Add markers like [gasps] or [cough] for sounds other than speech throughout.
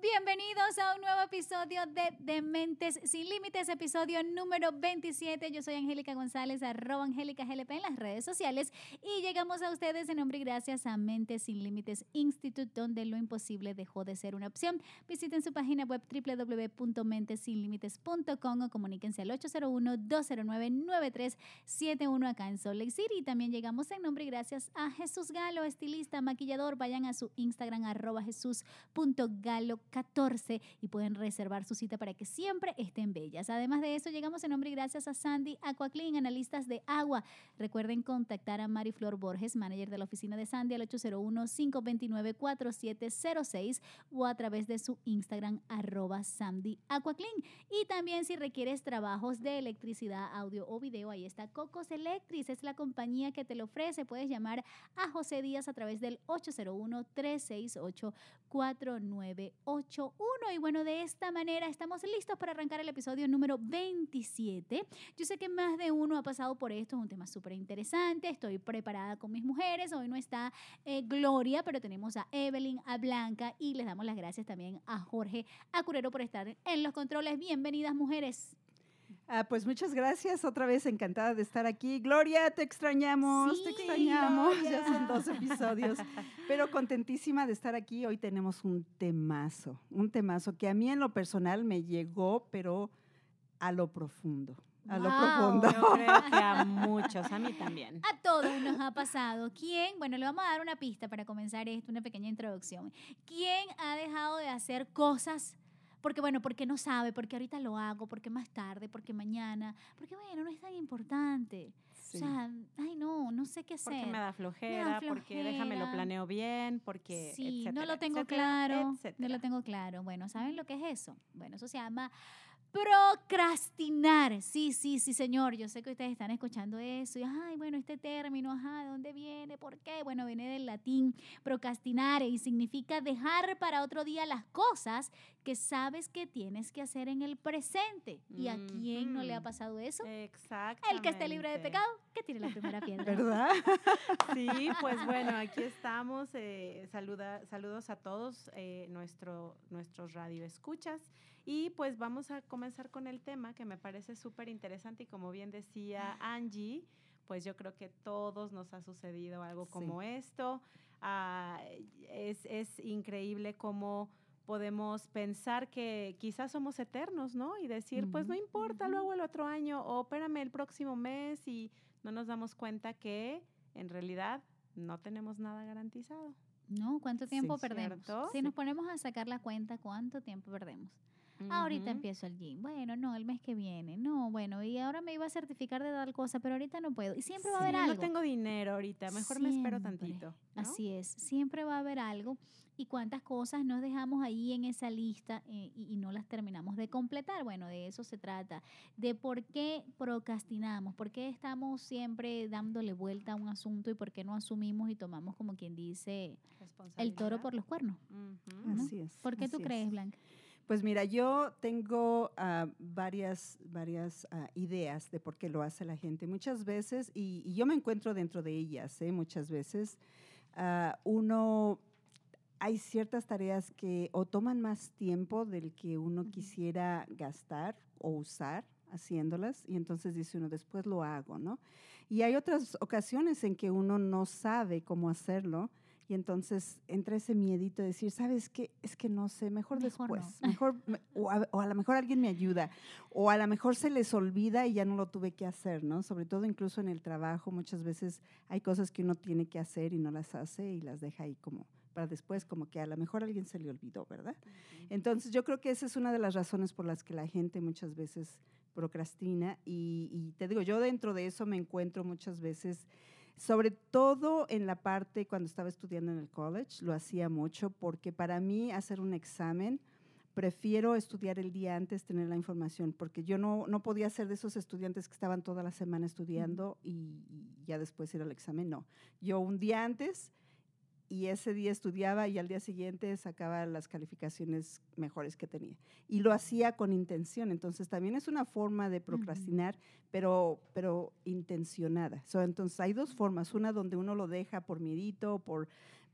Bienvenidos a un nuevo episodio de Dementes Sin Límites, episodio número 27. Yo soy Angélica González, arroba Angélica GLP en las redes sociales y llegamos a ustedes en nombre y gracias a Mentes Sin Límites Institute, donde lo imposible dejó de ser una opción. Visiten su página web www.mentesinlimites.com o comuníquense al 801-209-9371 acá en Salt Lake City. Y también llegamos en nombre y gracias a Jesús Galo, estilista, maquillador. Vayan a su Instagram arroba jesús.galo 14 y pueden reservar su cita para que siempre estén bellas. Además de eso, llegamos en nombre y gracias a Sandy Aquaclean, analistas de agua. Recuerden contactar a Mari Flor Borges, manager de la oficina de Sandy, al 801-529-4706 o a través de su Instagram, arroba Sandy Aquaclean. Y también si requieres trabajos de electricidad, audio o video, ahí está Cocos Electric, es la compañía que te lo ofrece. Puedes llamar a José Díaz a través del 801 368 498 y bueno, de esta manera estamos listos para arrancar el episodio número 27. Yo sé que más de uno ha pasado por esto, es un tema súper interesante. Estoy preparada con mis mujeres. Hoy no está eh, Gloria, pero tenemos a Evelyn, a Blanca y les damos las gracias también a Jorge Acurero por estar en los controles. Bienvenidas, mujeres. Ah, pues muchas gracias, otra vez encantada de estar aquí. Gloria, te extrañamos, te extrañamos, ya son dos episodios, pero [laughs] contentísima de estar aquí. Hoy tenemos un temazo, un temazo que a mí en lo personal me llegó, pero a lo profundo. A lo profundo. Yo creo que a [laughs] muchos, a mí también. A todos nos ha pasado. ¿Quién? Bueno, le vamos a dar una pista para comenzar esto, una pequeña introducción. ¿Quién ha dejado de hacer cosas porque bueno, porque no sabe, porque ahorita lo hago, porque más tarde, porque mañana, porque bueno, no es tan importante. O sea, ay no, no sé qué hacer. Porque me da flojera, porque déjame lo planeo bien, porque Sí, no lo tengo claro, no lo tengo claro. Bueno, ¿saben lo que es eso? Bueno, eso se llama Procrastinar. Sí, sí, sí, señor. Yo sé que ustedes están escuchando eso. Y, ay, bueno, este término, ajá, ¿de dónde viene? ¿Por qué? Bueno, viene del latín procrastinar y significa dejar para otro día las cosas que sabes que tienes que hacer en el presente. ¿Y a quién no le ha pasado eso? Exacto. El que esté libre de pecado, que tiene la primera piedra. ¿Verdad? [laughs] sí, pues bueno, aquí estamos. Eh, saluda, saludos a todos eh, nuestro, nuestros radioescuchas. Y pues vamos a comenzar con el tema que me parece súper interesante y como bien decía Angie, pues yo creo que todos nos ha sucedido algo como esto. Ah, es, es increíble cómo podemos pensar que quizás somos eternos, ¿no? Y decir, pues no importa, luego el otro año o espérame el próximo mes y no nos damos cuenta que en realidad no tenemos nada garantizado. No, ¿cuánto tiempo perdemos? Si nos ponemos a sacar la cuenta, ¿cuánto tiempo perdemos? Ahorita empiezo el gym. Bueno, no, el mes que viene. No, bueno, y ahora me iba a certificar de tal cosa, pero ahorita no puedo. Y siempre va a haber algo. No tengo dinero ahorita, mejor me espero tantito. Así es, siempre va a haber algo. Y cuántas cosas nos dejamos ahí en esa lista eh, y, no las terminamos de completar. Bueno, de eso se trata. De por qué procrastinamos, por qué estamos siempre dándole vuelta a un asunto y por qué no asumimos y tomamos, como quien dice, el toro por los cuernos. Así es. ¿Por qué tú crees, Blanca? Pues mira, yo tengo ah, varias, varias ah, ideas de por qué lo hace la gente. Muchas veces, y, yo me encuentro dentro de ellas, ¿eh? muchas veces, ah, uno, hay ciertas tareas que o toman más tiempo del que uno quisiera gastar o usar haciéndolas y entonces dice uno, después lo hago, ¿no? Y hay otras ocasiones en que uno no sabe cómo hacerlo y entonces entra ese miedito de decir, ¿sabes qué? Es que no sé, mejor, después. Mejor, o a, lo mejor alguien me ayuda. O a lo mejor se les olvida y ya no lo tuve que hacer, ¿no? Sobre todo incluso en el trabajo, muchas veces hay cosas que uno tiene que hacer y no las hace y las deja ahí como para después, como que a lo mejor alguien se le olvidó, ¿verdad? Entonces yo creo que esa es una de las razones por las que la gente muchas veces procrastina y, y te digo, yo dentro de eso me encuentro muchas veces sobre todo en la parte cuando estaba estudiando en el college, lo hacía mucho porque para mí hacer un examen, prefiero estudiar el día antes, tener la información, porque yo no, no podía ser de esos estudiantes que estaban toda la semana estudiando y, y ya después ir al examen, no. Yo un día antes y ese día estudiaba y al día siguiente sacaba las calificaciones mejores que tenía. Y lo hacía con intención. Entonces también es una forma de procrastinar, pero, pero intencionada. entonces hay dos formas. Una donde uno lo deja por miedito, por,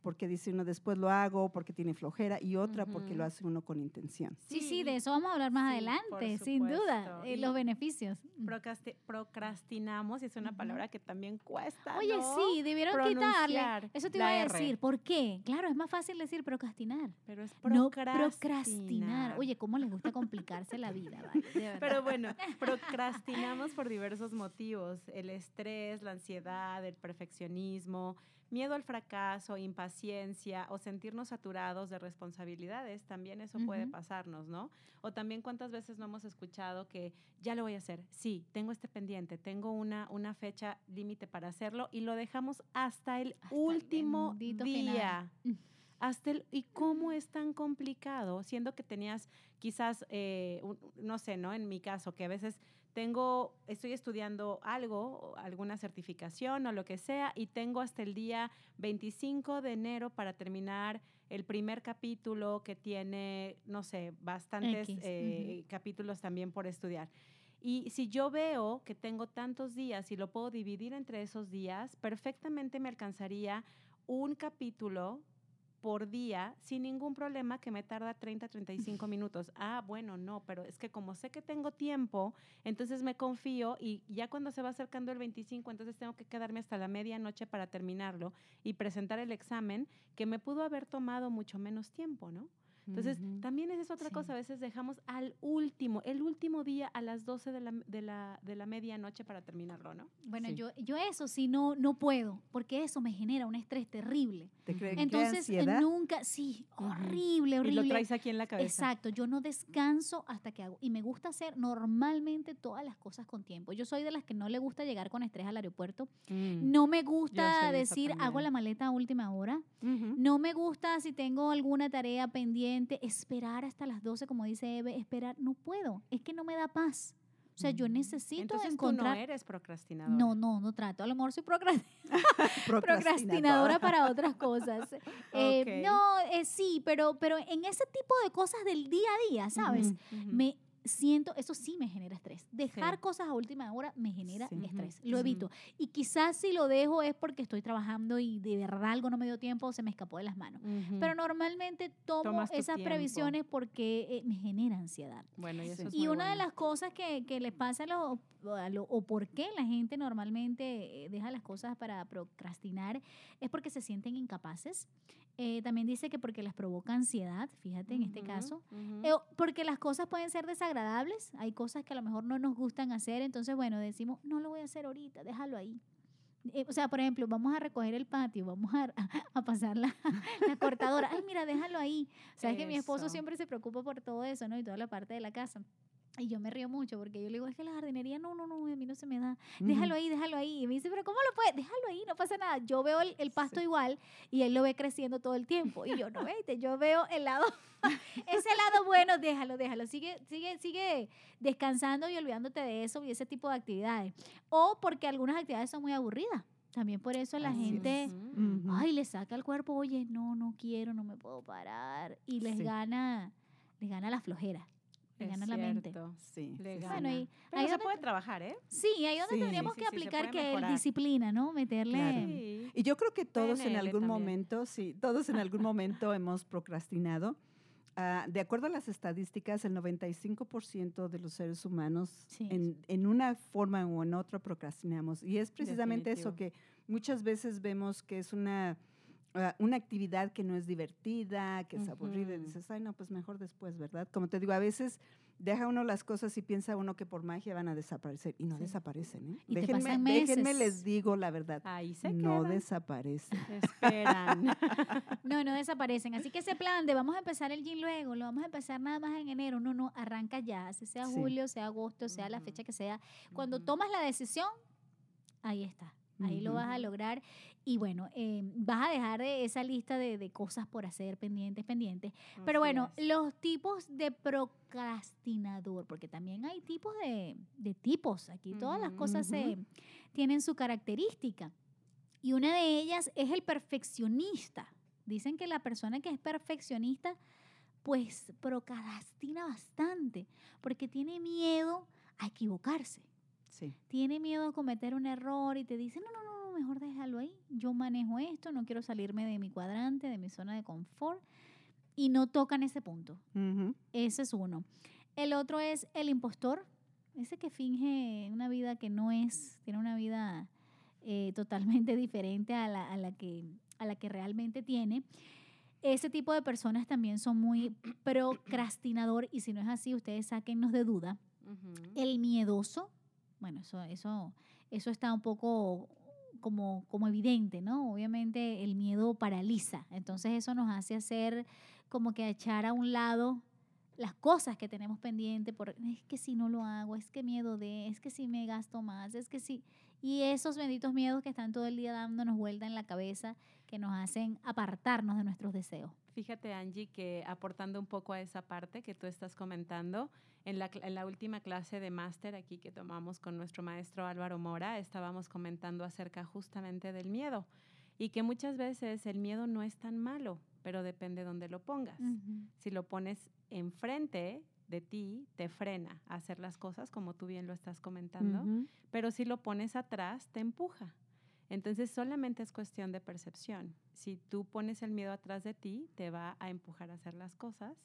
porque dice uno después lo hago, porque tiene flojera, y otra porque lo hace uno con intención. Sí, sí, Sí, de eso vamos a hablar más sí, adelante, sin duda, eh, Y- los beneficios. Procrasti- procrastinamos y es una palabra que también cuesta. Oye, ¿no? sí, debieron quitarle. Eso te iba a decir. ¿Por qué? Claro, es más fácil decir procrastinar. Pero es No procrastinar. procrastinar. Oye, ¿cómo les gusta complicarse la vida? vale? De. Pero bueno, procrastinamos por diversos motivos. El estrés, la ansiedad, el perfeccionismo, miedo al fracaso, impaciencia o sentirnos saturados de responsabilidades. También eso puede pasarnos, ¿no? O también cuántas veces no hemos escuchado que ya lo voy a hacer. Sí, tengo este pendiente, tengo una, una fecha límite para hacerlo y lo dejamos hasta el Hasta último día. [laughs] Hasta el, ¿Y cómo es tan complicado? Siendo que tenías quizás, eh, un- no sé, ¿no? En mi caso, que a veces tengo, estoy estudiando algo, alguna certificación o lo que sea, y tengo hasta el día 25 de enero para terminar el primer capítulo que tiene, no sé, bastantes eh, capítulos también por estudiar. Y si yo veo que tengo tantos días y lo puedo dividir entre esos días, perfectamente me alcanzaría un capítulo por día sin ningún problema que me tarda 30, 35 minutos. Ah, bueno, no, pero es que como sé que tengo tiempo, entonces me confío y ya cuando se va acercando el 25, entonces tengo que quedarme hasta la medianoche para terminarlo y presentar el examen que me pudo haber tomado mucho menos tiempo, ¿no? Entonces, Ujú. también esa es otra Sí. cosa, a veces dejamos al último, el último día a las 12 de la, de la, de la medianoche para terminarlo, ¿no? Bueno, Sí. yo, yo eso sí no, no puedo, porque eso me genera un estrés terrible. ¿Te cre- crea Entonces, eh, ansiedad? nunca, sí, Ujú. horrible, Y horrible. lo traes aquí en la cabeza. Exacto, yo no descanso hasta que hago. Y me gusta hacer normalmente todas las cosas con tiempo. Yo soy de las que no le gusta llegar con estrés al aeropuerto. Mm. No me gusta decir, hago la maleta a última hora. Ujú. No me gusta si tengo alguna tarea pendiente, esperar hasta las 12, como dice Eve, esperar. No puedo, es que no me da paz. O sea, yo Mm. necesito Entonces encontrar... tú no eres procrastinadora. no, no, no trato. A lo mejor soy procrastinadora [laughs] Procrastinadora. procrastinadora para otras cosas. [laughs] Eh. No, eh, sí, pero, pero en ese tipo de cosas del día a día, ¿sabes? Ujú. Ujú. Me siento, eso sí me genera estrés. Dejar Sí. cosas a última hora me genera Sí. Estrés. Lo evito. Y quizás si lo dejo es porque estoy trabajando y de verdad algo no me dio tiempo o se me escapó de las manos. Ujú. Pero normalmente tomo esas tiempo. previsiones porque eh, me genera ansiedad. bueno, y eso es Y una de bueno. las cosas que, que les pasa a los, lo- o por qué la gente normalmente eh, deja las cosas para procrastinar es porque se sienten incapaces. Eh, también dice que porque les provoca ansiedad, fíjate en este caso. ujú. Eh, o porque las cosas pueden ser desagradables, hay cosas que a lo mejor no nos gustan hacer, entonces bueno, decimos, no lo voy a hacer ahorita, déjalo ahí. Eh, o sea, por ejemplo, vamos a recoger el patio, vamos a, [laughs] a pasar la, [laughs] la cortadora. Ay, mira, déjalo ahí. Sabes que mi esposo siempre se preocupa por todo eso, ¿no? Y toda la parte de la casa. Y yo me río mucho porque yo le digo, es que la jardinería, no, no, no, a mí no se me da. Déjalo ahí, déjalo ahí. Y me dice, pero ¿cómo lo puedes? Déjalo no pasa nada. Yo veo el, el pasto Sí. igual y él lo ve creciendo todo el tiempo. Y yo, no, veinte, yo veo el lado, [laughs] ese lado bueno, déjalo, déjalo. Sigue, sigue, sigue descansando y olvidándote de eso y ese tipo de actividades. O porque algunas actividades son muy aburridas. También por eso la Así gente, ay, le saca el cuerpo, oye, no, no quiero, no me puedo parar. Y les Sí. gana, les gana la flojera, les Es gana la mente. Sí, Le sí, sí. Bueno, gana. y Pero ahí se donde- puede trabajar, ¿eh? Sí, ahí donde Sí. tendríamos Sí, que aplicar que el disciplina, ¿no? Meterle... Claro. Sí. Y yo creo que todos en PNL algún también. momento, sí, todos en algún momento [laughs] hemos procrastinado. Ah, de acuerdo a las estadísticas, el 95% de los seres humanos Sí. en, en una forma o en otra procrastinamos. Y es precisamente eso Definitivo. que muchas veces vemos que es una, una actividad que no es divertida, que es aburrida. Y dices, ay, no, pues mejor después, ¿verdad? Como te digo, a veces deja uno las cosas y piensa uno que por magia van a desaparecer. Y no Sí. desaparecen, ¿eh? Y te Déjenme, les digo la verdad. Ahí se No quedan. desaparecen. [laughs] Esperan. [laughs] No, no desaparecen. Así que ese plan de vamos a empezar el gym luego, lo vamos a empezar nada más en enero. No, no, arranca ya, si sea Sí. julio, sea agosto, sea la fecha que sea. Cuando tomas la decisión, ahí está. Ahí lo vas a lograr. Y bueno, eh, vas a dejar de esa lista de, de cosas por hacer, pendientes, pendientes. Pero bueno, es. los tipos de procrastinador, porque también hay tipos de, de tipos. Aquí todas las Ujú, cosas se- tienen su característica. Y una de ellas es el perfeccionista. Dicen que la persona que es perfeccionista, pues procrastina bastante, porque tiene miedo a equivocarse. Sí. Tiene miedo a cometer un error y te dice, no, no, no, mejor déjalo ahí. Yo manejo esto, no quiero salirme de mi cuadrante, de mi zona de confort. Y no tocan ese punto. Ese es uno. El otro es el impostor, ese que finge una vida que no es, tiene una vida eh, totalmente [laughs] diferente a la, a, la que, a la que realmente tiene. Ese tipo de personas también son muy procrastinador y si no es así, ustedes sáquennos de duda. El miedoso, bueno, eso, eso, eso está un poco como, como evidente, ¿no? Obviamente el miedo paraliza, entonces eso nos hace hacer como que echar a un lado las cosas que tenemos pendiente por es que si no lo hago, es que miedo de, es que si me gasto más, es que si y esos benditos miedos que están todo el día dándonos vuelta en la cabeza que nos hacen apartarnos de nuestros deseos. Fíjate, Angie, que aportando un poco a esa parte que tú estás comentando, en la, cl- en la última clase de máster aquí que tomamos con nuestro maestro Álvaro Mora, estábamos comentando acerca justamente del miedo y que muchas veces el miedo no es tan malo, pero depende dónde lo pongas. Si lo pones enfrente de ti, te frena a hacer las cosas como tú bien lo estás comentando, pero si lo pones atrás, te empuja. Entonces solamente es cuestión de percepción. Si tú pones el miedo atrás de ti, te va a empujar a hacer las cosas,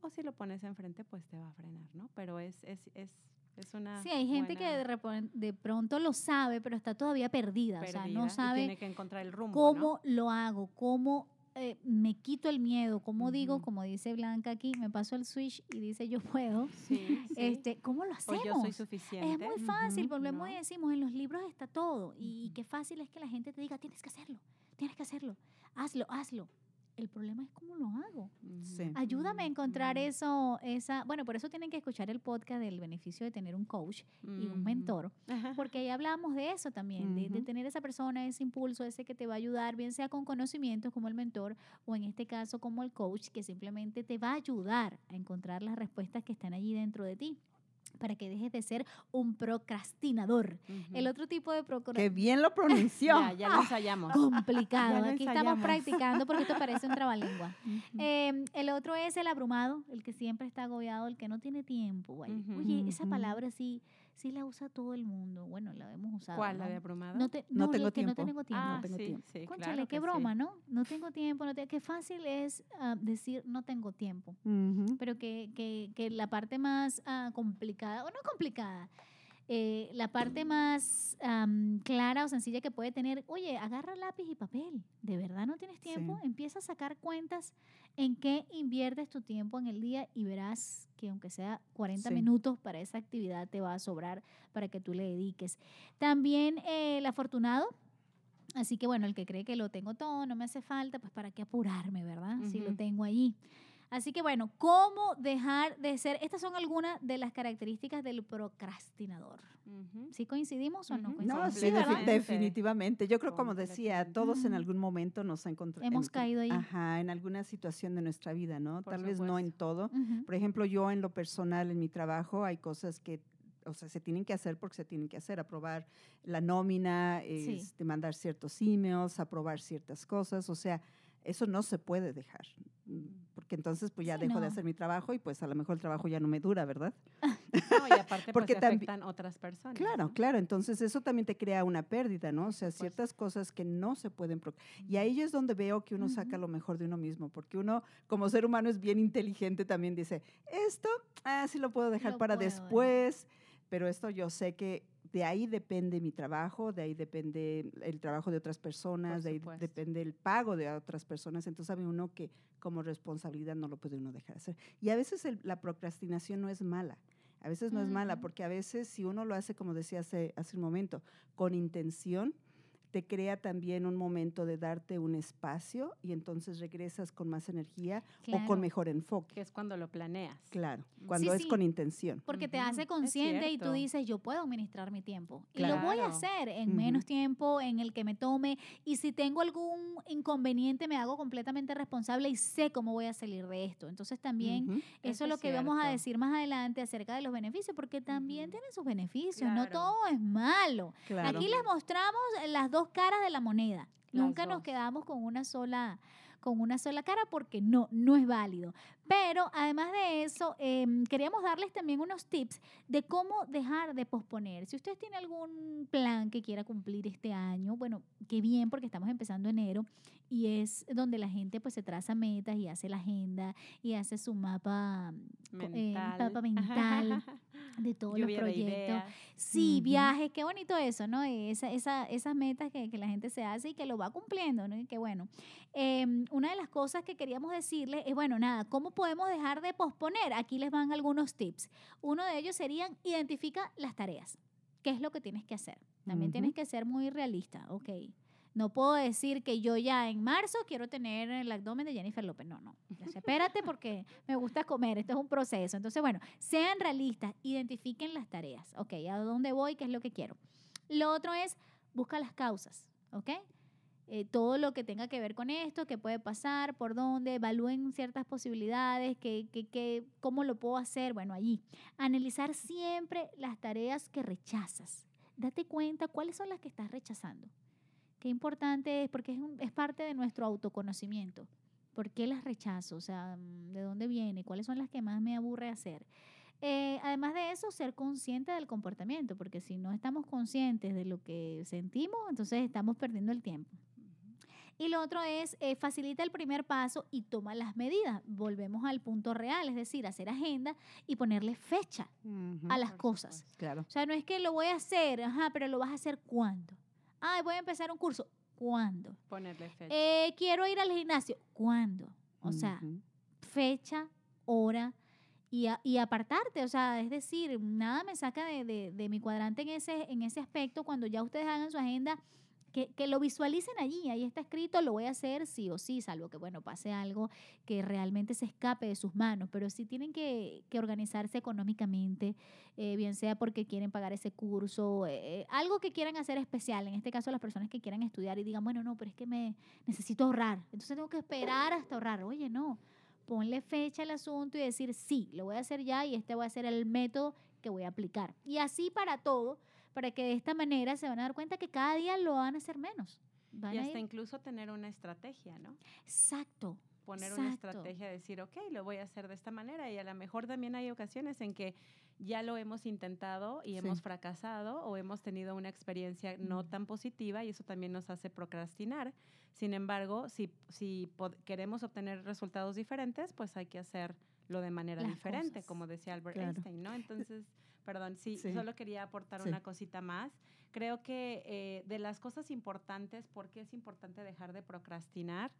o si lo pones enfrente, pues te va a frenar, ¿no? Pero es, es, es, es una... Sí, hay gente que de, de pronto lo sabe, pero está todavía perdida, o sea, no sabe tiene que encontrar el rumbo, cómo lo hago, cómo eh, me quito el miedo, cómo digo, como dice Blanca aquí, me paso el switch y dice yo puedo. ¿no? Sí, [laughs] sí. Este, ¿Cómo lo o hacemos? yo soy suficiente. Es muy fácil, Ujú, volvemos y decimos, en los libros está todo. Y, qué fácil es que la gente te diga, tienes que hacerlo, tienes que hacerlo, hazlo, hazlo. El problema es cómo lo hago. Sí. Ayúdame a encontrar eso, esa, bueno, por eso tienen que escuchar el podcast del beneficio de tener un coach y un mentor, porque ahí hablamos de eso también, de, de tener esa persona, ese impulso, ese que te va a ayudar, bien sea con conocimientos como el mentor o en este caso como el coach, que simplemente te va a ayudar a encontrar las respuestas que están allí dentro de ti para que dejes de ser un procrastinador. El otro tipo de Qué procrastinación bien lo pronunció. [laughs] Ya, ya lo ensayamos. complicado. [laughs] Ya lo Aquí estamos practicando porque esto parece un trabalengua. [laughs] Eh, el otro es el abrumado, el que siempre está agobiado, el que no tiene tiempo. Oye, esa palabra sí, sí la usa todo el mundo. Bueno, la hemos usado. ¿Cuál? ¿La ¿no? de abrumado? No, te- No no, tengo que no tiempo. tengo tiempo. ah, tengo sí, tiempo. sí, Cónchale, claro qué que sí. broma, ¿no? No tengo tiempo, no te- qué fácil es ah, decir no tengo tiempo. Ujú. Pero que, que, que la parte más ah, complicada, o no complicada, eh, la parte más clara o sencilla que puede tener, oye, agarra lápiz y papel, ¿de verdad no tienes tiempo? Sí. Empieza a sacar cuentas en qué inviertes tu tiempo en el día y verás que aunque sea 40 Sí. minutos para esa actividad te va a sobrar para que tú le dediques. También eh, el afortunado. Así que bueno, el que cree que lo tengo todo, no me hace falta, pues para qué apurarme, ¿verdad? Si lo tengo allí. Así que bueno, ¿cómo dejar de ser? Estas son algunas de las características del procrastinador. Ujú. ¿Sí coincidimos o no coincidimos? No, sí, defi- definitivamente. Yo creo, como decía, todos en algún momento nos encontramos. Hemos caído ahí. Ajá, en alguna situación de nuestra vida, ¿no? Por Tal vez no en todo. Ujú. Por ejemplo, yo en lo personal, en mi trabajo, hay cosas que, o sea, se tienen que hacer porque se tienen que hacer. Aprobar la nómina, Sí. este, mandar ciertos emails, aprobar ciertas cosas. O sea, eso no se puede dejar. Porque entonces, pues ya Sí, dejo de no. hacer mi trabajo y pues a lo mejor el trabajo ya no me dura, ¿verdad? [laughs] No, y aparte [laughs] Porque pues, tambi- afectan otras personas. Claro, ¿no? claro. Entonces eso también te crea una pérdida, ¿no? O sea, ciertas cosas que no se pueden... Y ahí es donde veo que uno saca Ujú. lo mejor de uno mismo, porque uno como ser humano es bien inteligente también, dice, esto, ah, sí lo puedo dejar Lo para puedo dejar. después, pero esto yo sé que de ahí depende mi trabajo, de ahí depende el trabajo de otras personas, de ahí depende el pago de otras personas, entonces sabe uno que como responsabilidad no lo puede uno dejar hacer. Y a veces el- la procrastinación no es mala. A veces no es mala, porque a veces si uno lo hace, como decía hace, hace un momento, con intención, te crea también un momento de darte un espacio y entonces regresas con más energía o con mejor enfoque. Que es cuando lo planeas. Claro, cuando es sí. con intención. Porque te hace consciente y tú dices, yo puedo administrar mi tiempo. Y lo voy a hacer en menos tiempo, en el que me tome. Y si tengo algún inconveniente, me hago completamente responsable y sé cómo voy a salir de esto. Entonces también eso Eso es lo que vamos a decir más adelante acerca de los beneficios, porque también tienen sus beneficios. No todo es malo. Claro. Aquí les mostramos las dos caras de la moneda. Las Nunca nos quedamos con una sola con una sola cara porque no, no es válido. Pero además de eso, em, queríamos darles también unos tips de cómo dejar de posponer. Si usted tiene algún plan que quiera cumplir este año, bueno, qué bien porque estamos empezando enero y es donde la gente pues se traza metas y hace la agenda y hace su mapa eh, Mental. mapa mental [laughs] de todos los Lluvia de proyectos. Sí, viajes, qué bonito eso, ¿no? Esa, esa, esas metas que, que la gente se hace y que lo va cumpliendo, ¿no? Y qué bueno. Em, una de las cosas que queríamos decirles es, bueno, nada, ¿cómo podemos dejar de posponer? Aquí les van algunos tips. Uno de ellos serían, identifica las tareas. ¿Qué es lo que tienes que hacer? También tienes que ser muy realista, ok. No puedo decir que yo ya en marzo quiero tener el abdomen de Jennifer López. No, no. Sé, Espérate porque [laughs] me gusta comer. Esto es un proceso. Entonces, bueno, sean realistas. Identifiquen las tareas. Ok, ¿a dónde voy? ¿Qué es lo que quiero? Lo otro es, busca las causas. ¿Ok? Eh, todo lo que tenga que ver con esto, qué puede pasar, por dónde, evalúen ciertas posibilidades, que, que, que- cómo lo puedo hacer. Bueno, allí. Analizar siempre las tareas que rechazas. Date cuenta cuáles son las que estás rechazando. Qué importante es, porque es, un- es parte de nuestro autoconocimiento. ¿Por qué las rechazo? O sea, mm, ¿de dónde viene? ¿Cuáles son las que más me aburre hacer? Eh, además de eso, ser consciente del comportamiento, porque si no estamos conscientes de lo que sentimos, entonces estamos perdiendo el tiempo. Y lo otro es, eh, facilita el primer paso y toma las medidas. Volvemos al punto real, es decir, hacer agenda y ponerle fecha a las cosas. Claro. O sea, no es que lo voy a hacer, ajá, pero lo vas a hacer cuándo. Ay, voy a empezar un curso. ¿Cuándo? Ponerle fecha. Eh, quiero ir al gimnasio. ¿Cuándo? O sea, fecha, hora y, a- y apartarte. O sea, es decir, nada me saca de, de- de mi cuadrante en ese, en ese aspecto. Cuando ya ustedes hagan su agenda, que, que lo visualicen allí. Ahí está escrito, lo voy a hacer sí o sí, salvo que, bueno, pase algo que realmente se escape de sus manos. Pero sí tienen que, que organizarse económicamente, eh, bien sea porque quieren pagar ese curso, eh, algo que quieran hacer especial. En este caso, las personas que quieran estudiar y digan, bueno, no, pero es que me necesito ahorrar. Entonces tengo que esperar hasta ahorrar. Oye, no ponle fecha al asunto y decir, sí, lo voy a hacer ya y este va a ser el método que voy a aplicar. Y así para todo, para que de esta manera se van a dar cuenta que cada día lo van a hacer menos. Van y hasta incluso tener una estrategia, ¿no? Exacto. Poner una estrategia, decir, ok, lo voy a hacer de esta manera. Y a lo mejor también hay ocasiones en que ya lo hemos intentado y Sí. hemos fracasado o hemos tenido una experiencia no tan positiva y eso también nos hace procrastinar. Sin embargo, si, si queremos obtener resultados diferentes, pues hay que hacerlo de manera Las diferente, cosas. como decía Albert Claro. Einstein, ¿no? Entonces, perdón, sí, Sí. solo quería aportar Sí. una cosita más. Creo que eh, de las cosas importantes, ¿por qué es importante dejar de procrastinar?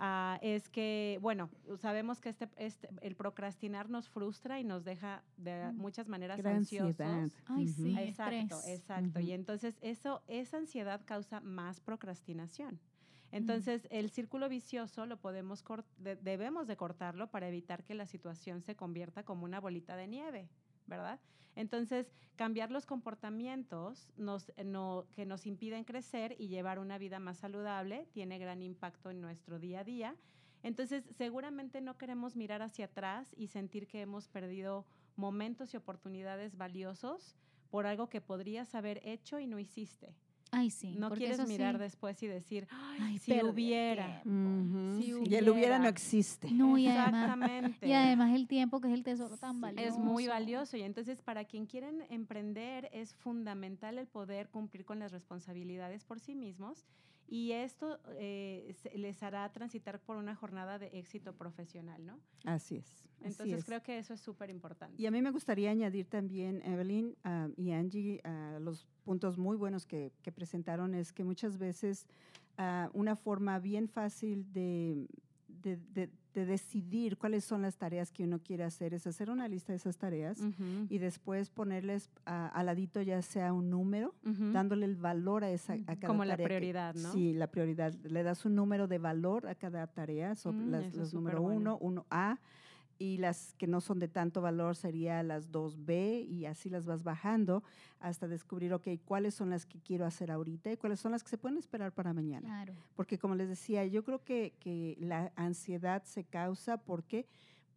Ah, es que, bueno, sabemos que este, este, el procrastinar nos frustra y nos deja de Mm. muchas maneras Gran ansiosos. ansiedad. Ay, sí. Exacto, estrés. exacto. Y entonces eso, esa ansiedad causa más procrastinación. Mm. Entonces el círculo vicioso lo podemos cor- de- debemos de cortarlo para evitar que la situación se convierta como una bolita de nieve, ¿verdad? Entonces cambiar los comportamientos eh, que nos impiden crecer y llevar una vida más saludable tiene gran impacto en nuestro día a día. Entonces seguramente no queremos mirar hacia atrás y sentir que hemos perdido momentos y oportunidades valiosos por algo que podrías haber hecho y no hiciste. Ay, sí. no quieres mirar sí- después y decir, "Ay, Ay, si hubiera. Si y el hubiera no existe. No, y además, Exactamente. y además el tiempo, que es el tesoro tan valioso. Es muy valioso y entonces para quien quieren emprender es fundamental el poder cumplir con las responsabilidades por sí mismos y esto eh, les hará transitar por una jornada de éxito profesional, ¿no? Así es. así Entonces es. creo que eso es súper importante. Y a mí me gustaría añadir también, Evelyn ah, y Angie, a los puntos muy buenos que, que presentaron es que muchas veces ah, una forma bien fácil de, de, de- de decidir cuáles son las tareas que uno quiere hacer es hacer una lista de esas tareas y después ponerles ah, al ladito ya sea un número, dándole el valor a esa a cada Como la que- prioridad, ¿no? Sí, la prioridad. Le das un número de valor a cada tarea, son Mm, las, los número superbueno. uno, uno A, y las que no son de tanto valor sería las dos B, y así las vas bajando hasta descubrir, ok, cuáles son las que quiero hacer ahorita y cuáles son las que se pueden esperar para mañana. Claro. Porque como les decía, yo creo que, que la ansiedad se causa porque,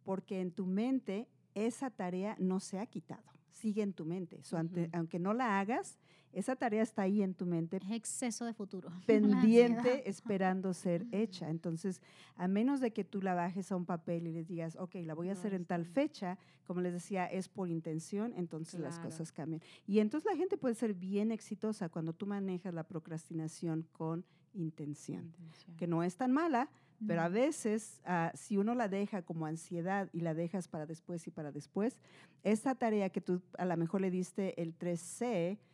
porque en tu mente esa tarea no se ha quitado, sigue en tu mente. So, ante- Ujú. aunque no la hagas, esa tarea está ahí en tu mente Es exceso de futuro. [laughs] Pendiente esperando [laughs] ser hecha. Entonces, a menos de que tú la bajes a un papel y les digas, ok, la voy a hacer en tal fecha, como les decía, es por intención, entonces las Claro. cosas cambian. Y entonces la gente puede ser bien exitosa cuando tú manejas la procrastinación con intención, Intención. que no es tan mala, pero a veces, ah, si uno la deja como ansiedad y la dejas para después y para después, esta tarea que tú a lo mejor le diste el 3C, mm,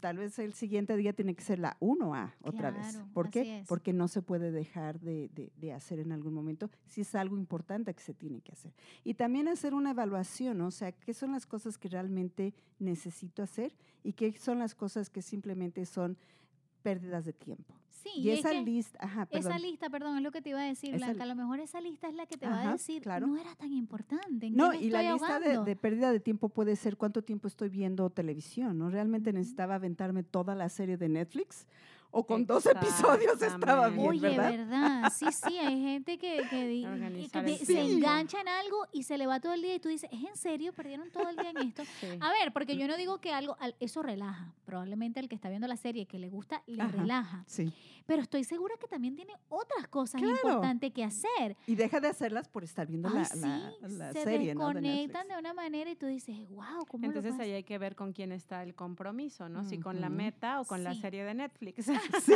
tal vez el siguiente día tiene que ser la 1A otra vez. Claro, ¿Por así qué? es. Porque no se puede dejar de, de- de hacer en algún momento si es algo importante que se tiene que hacer. Y también hacer una evaluación, ¿no? o sea, qué son las cosas que realmente necesito hacer y qué son las cosas que simplemente son pérdidas de tiempo. Sí, y es esa lista, ajá, perdón. esa lista, perdón, es lo que te iba a decir, Esa Blanca. A lo mejor esa lista es la que te va a decir, claro. no era tan importante. ¿en qué No, y la lista de, ahogando?" de pérdida de tiempo puede ser cuánto tiempo estoy viendo televisión, ¿no? ¿Realmente necesitaba aventarme toda la serie de Netflix? ¿O con dos episodios estaba bien, Oye, verdad? ¿verdad? Sí, [laughs] sí, hay gente que, que se engancha en algo y se le va todo el día y tú dices, ¿es en serio? ¿Perdieron todo el día en esto? Sí. A ver, porque yo no digo que algo, al- eso relaja. Probablemente el que está viendo la serie que le gusta, le Ajá. relaja. Sí. Pero estoy segura que también tiene otras cosas Claro. importantes que hacer. Y deja de hacerlas por estar viendo Ay, la, sí, la- la se serie, ¿no? De desconectan Netflix. de una manera y tú dices, wow, ¿cómo Entonces ahí hay que ver con quién está el compromiso, ¿no? Si con la meta o con la serie de Netflix. [laughs] [laughs] Sí.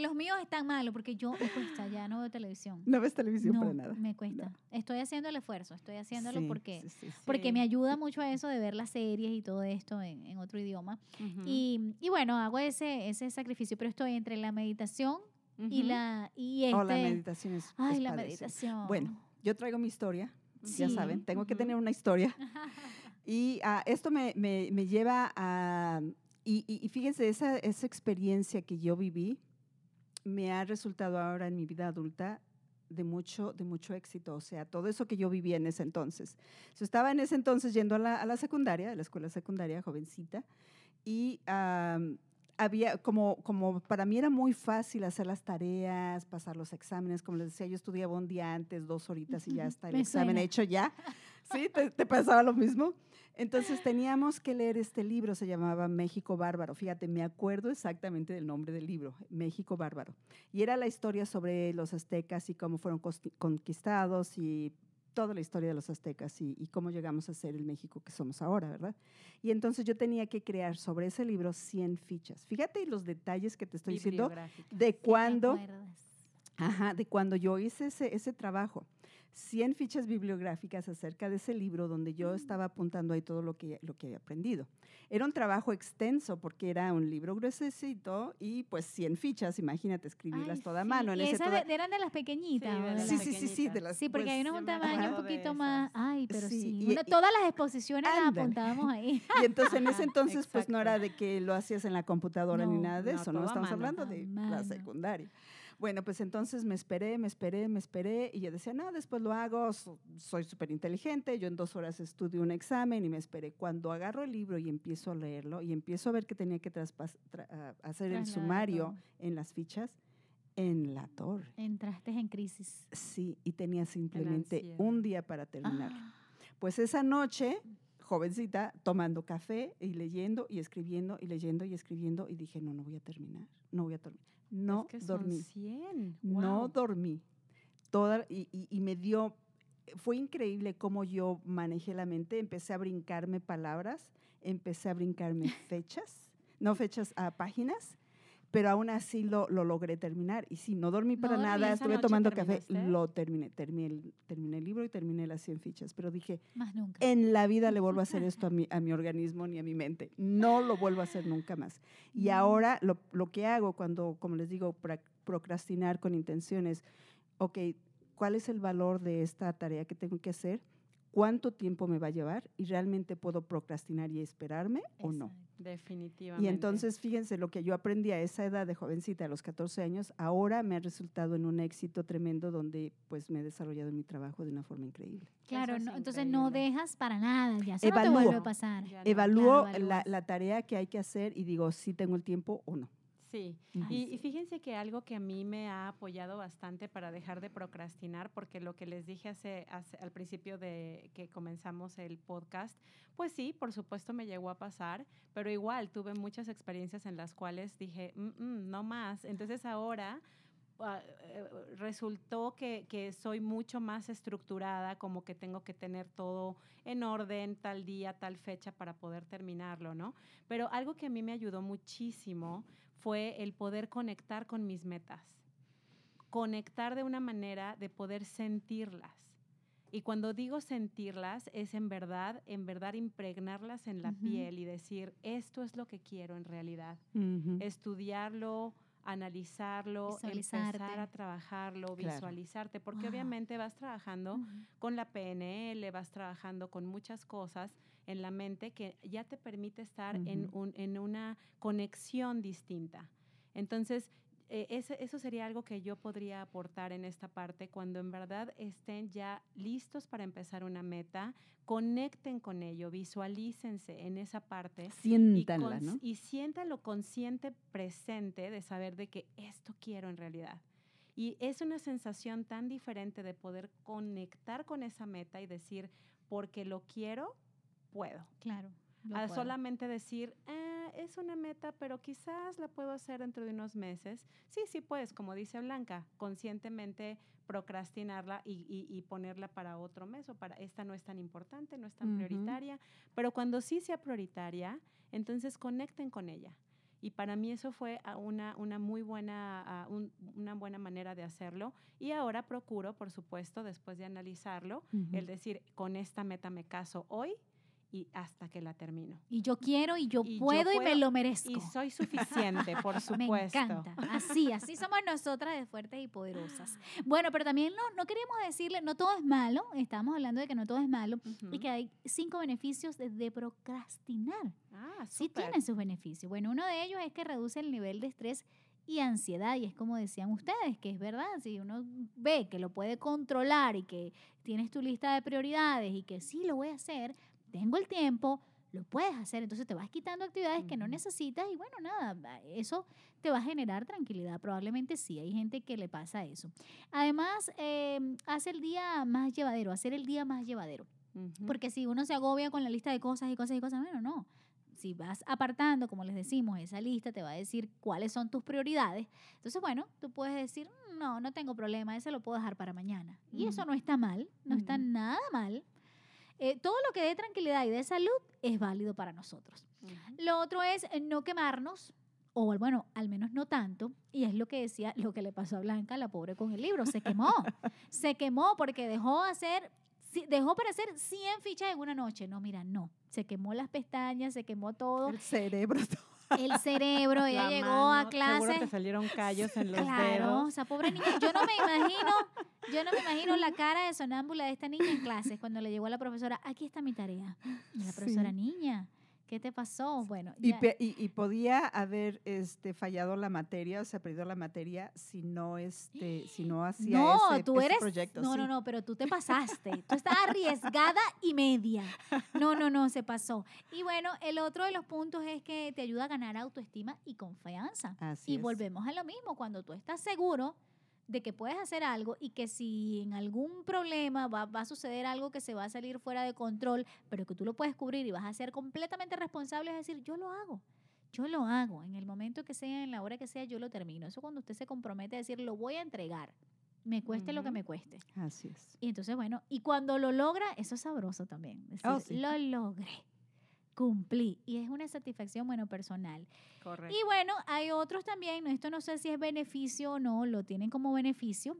Los míos están malos porque yo me cuesta, ya no veo televisión. No ves televisión no, para nada. me cuesta. Estoy haciendo el esfuerzo, estoy haciéndolo Sí, porque, sí, porque me ayuda mucho a eso de ver las series y todo esto en, en otro idioma. Y, y bueno, hago ese, ese sacrificio, pero estoy entre la meditación y la y este. Oh, la meditación es, ay, es la meditación. Bueno, yo traigo mi historia, ya saben, tengo que tener una historia. [laughs] Y ah, esto me, me- me lleva a... Y, y- y fíjense, esa, esa experiencia que yo viví me ha resultado ahora en mi vida adulta de mucho, de mucho éxito. O sea, todo eso que yo vivía en ese entonces. Yo estaba en ese entonces yendo a la, a la secundaria, a la escuela secundaria, jovencita, y am, había, como, como para mí era muy fácil hacer las tareas, pasar los exámenes. Como les decía, yo estudiaba un día antes, dos horitas y ya está el Me examen suena. hecho ya. [laughs] ¿Sí? ¿Te, te pasaba lo mismo? Entonces teníamos que leer este libro, se llamaba México Bárbaro. Fíjate, me acuerdo exactamente del nombre del libro, México Bárbaro. Y era la historia sobre los aztecas y cómo fueron conquistados y toda la historia de los aztecas y, y cómo llegamos a ser el México que somos ahora, ¿verdad? Y entonces yo tenía que crear sobre ese libro 100 fichas. Fíjate los detalles que te estoy diciendo de Sí, ¿te cuando? Ajá, de cuando yo hice ese, ese trabajo. 100 fichas bibliográficas acerca de ese libro donde yo estaba apuntando ahí todo lo que, lo que había aprendido. Era un trabajo extenso porque era un libro gruesecito y pues 100 fichas, imagínate escribirlas Ay, toda a sí, mano. En y ese esa toda- de- eran de las pequeñitas. Sí, ¿o de las sí, las- sí, sí, sí, de pequeñitas. las Sí, porque hay pues, unos yo un tamaño un poquito más. Ay, pero sí. Sí, y- y- todas las exposiciones las apuntábamos ahí. [laughs] Y entonces en ese [laughs] entonces pues no exacto. era de que lo hacías en la computadora ni No, nada de no, eso, no, estamos mano. hablando de mano. la secundaria. Bueno, pues entonces me esperé, me esperé, me esperé y yo decía, no, después lo hago, so- soy súper inteligente, yo en dos horas estudio un examen y me esperé. Cuando agarro el libro y empiezo a leerlo y empiezo a ver que tenía que traspas- tra- ah, hacer el Trasladar sumario en las fichas, en la torre. Entraste en crisis. Sí, y tenía simplemente un día para terminar. Ah, [gasps] Pues esa noche, jovencita, tomando café y leyendo y escribiendo y leyendo y escribiendo y dije, no, no voy a terminar, no voy a dormir. No es que son dormí, 100. no dormí. Toda, y, y- y me dio, fue increíble cómo yo manejé la mente, empecé a brincarme palabras, empecé a brincarme [laughs] fechas, no fechas, a páginas. Pero aún así lo, lo logré terminar. Y sí, no dormí ¿No para nada, estuve tomando café, lo terminé, terminé el, terminé el libro y terminé las 100 fichas. Pero dije, más nunca. en la vida le vuelvo a hacer esto a [laughs] mi, a mi organismo ni a mi mente. No lo vuelvo a hacer nunca más. Y Mm. ahora lo, lo que hago cuando, como les digo, procrastinar con intenciones, ok, ¿cuál es el valor de esta tarea que tengo que hacer? ¿Cuánto tiempo me va a llevar? ¿Y realmente puedo procrastinar y esperarme o no? Definitivamente. Y entonces, fíjense, lo que yo aprendí a esa edad de jovencita, a los 14 años, ahora me ha resultado en un éxito tremendo donde pues me he desarrollado en mi trabajo de una forma increíble. Claro, es no, entonces no dejas para nada, ya eso no Evalúo. te vuelve a pasar. No. Evalúo Claro, la, la tarea que hay que hacer y digo si tengo el tiempo o no. Sí, y, sí. y fíjense que algo que a mí me ha apoyado bastante para dejar de procrastinar, porque lo que les dije hace, hace- al principio de que comenzamos el podcast, pues sí, por supuesto me llegó a pasar, pero igual tuve muchas experiencias en las cuales dije, "Mm, mm, no más. Entonces ahora ah, eh, resultó que, que soy mucho más estructurada, como que tengo que tener todo en orden, tal día, tal fecha para poder terminarlo, ¿no? Pero algo que a mí me ayudó muchísimo fue el poder conectar con mis metas. Conectar de una manera de poder sentirlas. Y cuando digo sentirlas, es en verdad, en verdad impregnarlas en la piel y decir, esto es lo que quiero en realidad. Estudiarlo, analizarlo, empezar a trabajarlo, Claro. visualizarte, porque Wow. obviamente vas trabajando con la PNL, vas trabajando con muchas cosas en la mente que ya te permite estar en, un- en una conexión distinta. Entonces, eh, ese- eso sería algo que yo podría aportar en esta parte cuando en verdad estén ya listos para empezar una meta, conecten con ello, visualícense en esa parte y, Siéntanla, cons- ¿no? y siéntalo consciente, presente de saber de que esto quiero en realidad. Y es una sensación tan diferente de poder conectar con esa meta y decir, porque lo quiero, puedo. Claro. A puedo. solamente decir, "Eh, es una meta, pero quizás la puedo hacer dentro de unos meses. Sí, sí puedes, como dice Blanca, conscientemente procrastinarla y, y- y ponerla para otro mes o para esta no es tan importante, no es tan Ujú. prioritaria. Pero cuando sí sea prioritaria, entonces conecten con ella. Y para mí eso fue una, una muy buena, ah, un- una buena manera de hacerlo. Y ahora procuro, por supuesto, después de analizarlo, el decir, con esta meta me caso hoy y hasta que la termino. Y yo quiero y yo Y yo puedo y me lo merezco. Y soy suficiente, [laughs] por Me supuesto. encanta. Así, así somos nosotras de fuertes y poderosas. Bueno, pero también no, no queríamos decirle, no todo es malo, estamos hablando de que no todo es malo y que hay cinco beneficios de, de procrastinar. Ah, Sí súper. tiene sus beneficios. Bueno, uno de ellos es que reduce el nivel de estrés y ansiedad, y es como decían ustedes, que es verdad, si uno ve que lo puede controlar y que tienes tu lista de prioridades y que sí lo voy a hacer, tengo el tiempo, lo puedes hacer, entonces te vas quitando actividades que no necesitas y bueno, nada, eso te va a generar tranquilidad, probablemente sí, hay gente que le pasa eso. Además, eh, hace el día más llevadero, hacer el día más llevadero. Porque si uno se agobia con la lista de cosas y cosas y cosas, bueno, no. Si vas apartando, como les decimos, esa lista te va a decir cuáles son tus prioridades. Entonces, bueno, tú puedes decir, "Mm, no, no tengo problema, ese lo puedo dejar para mañana. Y eso no está mal, no está nada mal. Eh, todo lo que dé tranquilidad y dé salud es válido para nosotros. Lo otro es eh, no quemarnos, o bueno, al menos no tanto, y es lo que decía, lo que le pasó a Blanca, la pobre con el libro, se quemó, [laughs] se quemó porque dejó hacer, dejó para hacer 100 fichas en una noche. No, mira, no, se quemó las pestañas, se quemó todo, El cerebro. [laughs] el cerebro, ella La llegó mano, a Seguro te clase. salieron callos en los Claro, dedos. o sea, pobre niña, yo no me imagino, yo no me imagino la cara de sonámbula de esta niña en clases cuando le llegó a la profesora, aquí está mi tarea. Y la profesora, Sí. niña, ¿qué te pasó? Bueno, Y, ya- pe- y- y podía haber este, fallado la materia, o sea, perdido la materia si no, este, si no hacía No, ese, tú ese eres. proyecto. no, no, no, pero tú te pasaste. tú estás arriesgada y media. No, no, no, se pasó. Y bueno, el otro de los puntos es que te ayuda a ganar autoestima y confianza. Así y es. volvemos a lo mismo. Cuando tú estás seguro de que puedes hacer algo y que si en algún problema va, va a suceder algo que se va a salir fuera de control, pero que tú lo puedes cubrir y vas a ser completamente responsable, es decir, yo lo hago. Yo lo hago. En el momento que sea, en la hora que sea, yo lo termino. Eso cuando usted se compromete a decir, lo voy a entregar. Me cueste lo que me cueste. Así es. Y entonces, bueno, y cuando lo logra, eso es sabroso también. Decir, Oh, sí. lo logré. Cumplí. Y es una satisfacción, bueno, personal. Correcto. Y bueno, hay otros también, esto no sé si es beneficio o no, lo tienen como beneficio,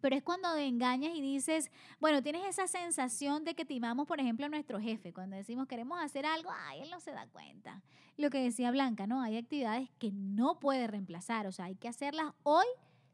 pero es cuando engañas y dices, bueno, tienes esa sensación de que timamos, por ejemplo, a nuestro jefe, cuando decimos queremos hacer algo, ay, él no se da cuenta. Lo que decía Blanca, ¿no? Hay actividades que no puede reemplazar, o sea, hay que hacerlas hoy,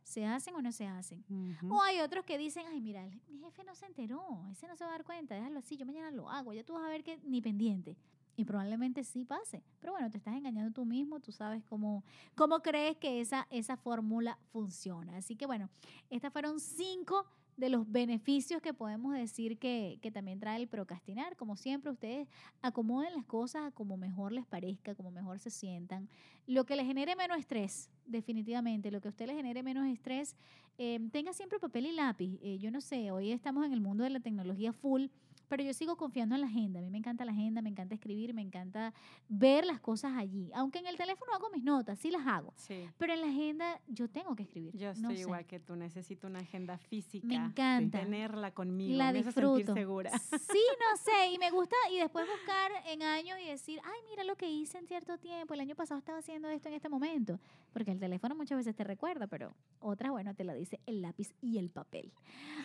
se hacen o no se hacen. O hay otros que dicen, ay, mira, el- mi jefe no se enteró, ese no se va a dar cuenta, déjalo así, yo mañana lo hago, ya tú vas a ver que ni pendiente. Y probablemente sí pase. Pero bueno, te estás engañando tú mismo, tú sabes cómo, cómo crees que esa, esa fórmula funciona. Así que bueno, estas fueron cinco de los beneficios que podemos decir que, que también trae el procrastinar. Como siempre, ustedes acomoden las cosas como mejor les parezca, como mejor se sientan. Lo que les genere menos estrés, definitivamente, lo que a usted le genere menos estrés, eh, tenga siempre papel y lápiz. Eh, yo no sé, hoy estamos en el mundo de la tecnología full pero yo sigo confiando en la agenda. A mí me encanta la agenda, me encanta escribir, me encanta ver las cosas allí. Aunque en el teléfono hago mis notas, sí las hago. Sí. Pero en la agenda yo tengo que escribir. Yo no estoy sé. igual que tú, necesito una agenda física. Me encanta. Tenerla conmigo, La me hace disfruto. sentir segura. Sí, no sé, y me gusta y después buscar en años y decir, ay, mira lo que hice en cierto tiempo, el año pasado estaba haciendo esto en este momento, porque el teléfono muchas veces te recuerda, pero otras, bueno, te lo dice el lápiz y el papel.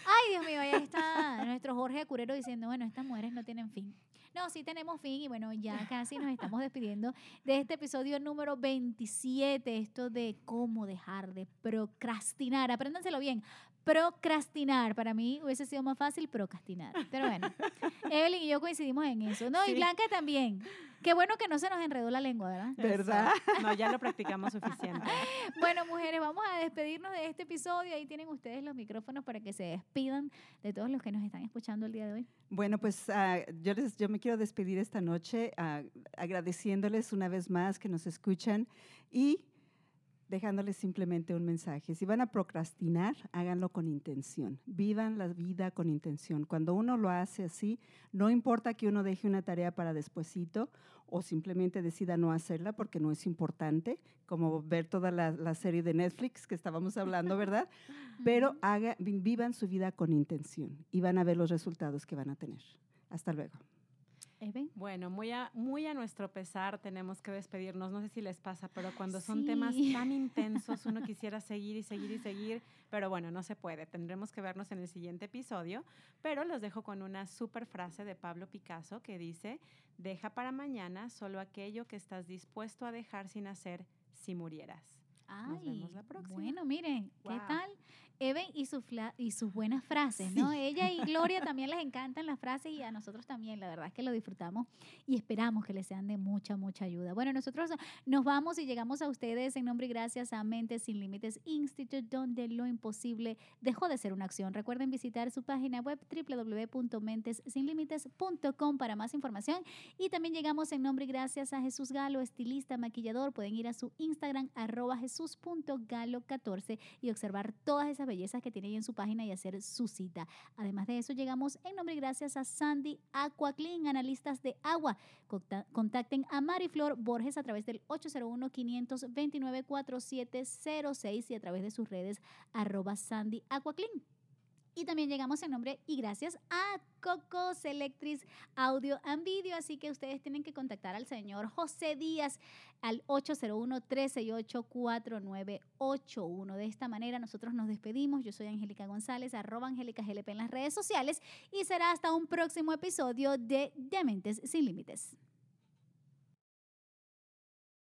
Ay, Dios mío, ahí está nuestro Jorge Curero diciendo, bueno, estas mujeres no tienen fin. No, sí tenemos fin y bueno, ya casi nos estamos despidiendo de este episodio número 27, esto de cómo dejar de procrastinar. Apréndanselo bien. Procrastinar. Para mí hubiese sido más fácil procrastinar. Pero bueno, [laughs] Evelyn y yo coincidimos en eso. No, y Sí. Blanca también. Qué bueno que no se nos enredó la lengua, ¿verdad? ¿Verdad? No, ya lo practicamos suficiente. [laughs] Bueno, mujeres, vamos a despedirnos de este episodio. Ahí tienen ustedes los micrófonos para que se despidan de todos los que nos están escuchando el día de hoy. Bueno, pues ah, yo, les, yo me quiero despedir esta noche ah, agradeciéndoles una vez más que nos escuchan y dejándoles simplemente un mensaje. Si van a procrastinar, háganlo con intención. Vivan la vida con intención. Cuando uno lo hace así, no importa que uno deje una tarea para despuesito o simplemente decida no hacerla porque no es importante, como ver toda la, la serie de Netflix que estábamos hablando, ¿verdad? [laughs] Pero haga, vi- vivan su vida con intención y van a ver los resultados que van a tener. Hasta luego. Eben. Bueno, muy a, muy a nuestro pesar tenemos que despedirnos. No sé si les pasa, pero cuando son temas [laughs] tan intensos, uno quisiera seguir y seguir y seguir, pero bueno, no se puede. Tendremos que vernos en el siguiente episodio, pero los dejo con una super frase de Pablo Picasso que dice, deja para mañana solo aquello que estás dispuesto a dejar sin hacer si murieras. Nos vemos Ay, la próxima. Bueno, miren, ¿qué Wow. tal? Eben y, su fla- y sus buenas frases, ¿no? Ella y [laughs] Gloria también les encantan las frases y a nosotros también, la verdad es que lo disfrutamos y esperamos que les sean de mucha, mucha ayuda. Bueno, nosotros nos vamos y llegamos a ustedes en nombre y gracias a Mentes Sin Límites Institute, donde lo imposible dejó de ser una acción. Recuerden visitar su página web www.mentessinlimites.com para más información y también llegamos en nombre y gracias a Jesús Galo, estilista, maquillador. Pueden ir a su Instagram, arroba jesús.galo14 y observar todas esas bellezas que tiene ahí en su página y hacer su cita. Además de eso, llegamos en nombre y gracias a Sandy Aqua Clean, analistas de agua. Conta- Contacten a Mariflor Borges a través del 801-529-4706 y a través de sus redes, arroba Sandy Aqua Clean. Y también llegamos en nombre y gracias a Cocos Electric Audio and Video. Así que ustedes tienen que contactar al señor José Díaz al 801-368-4981. De esta manera nosotros nos despedimos. Yo soy Angélica González, arroba Angélica GLP en las redes sociales y será hasta un próximo episodio de Dementes Sin Límites.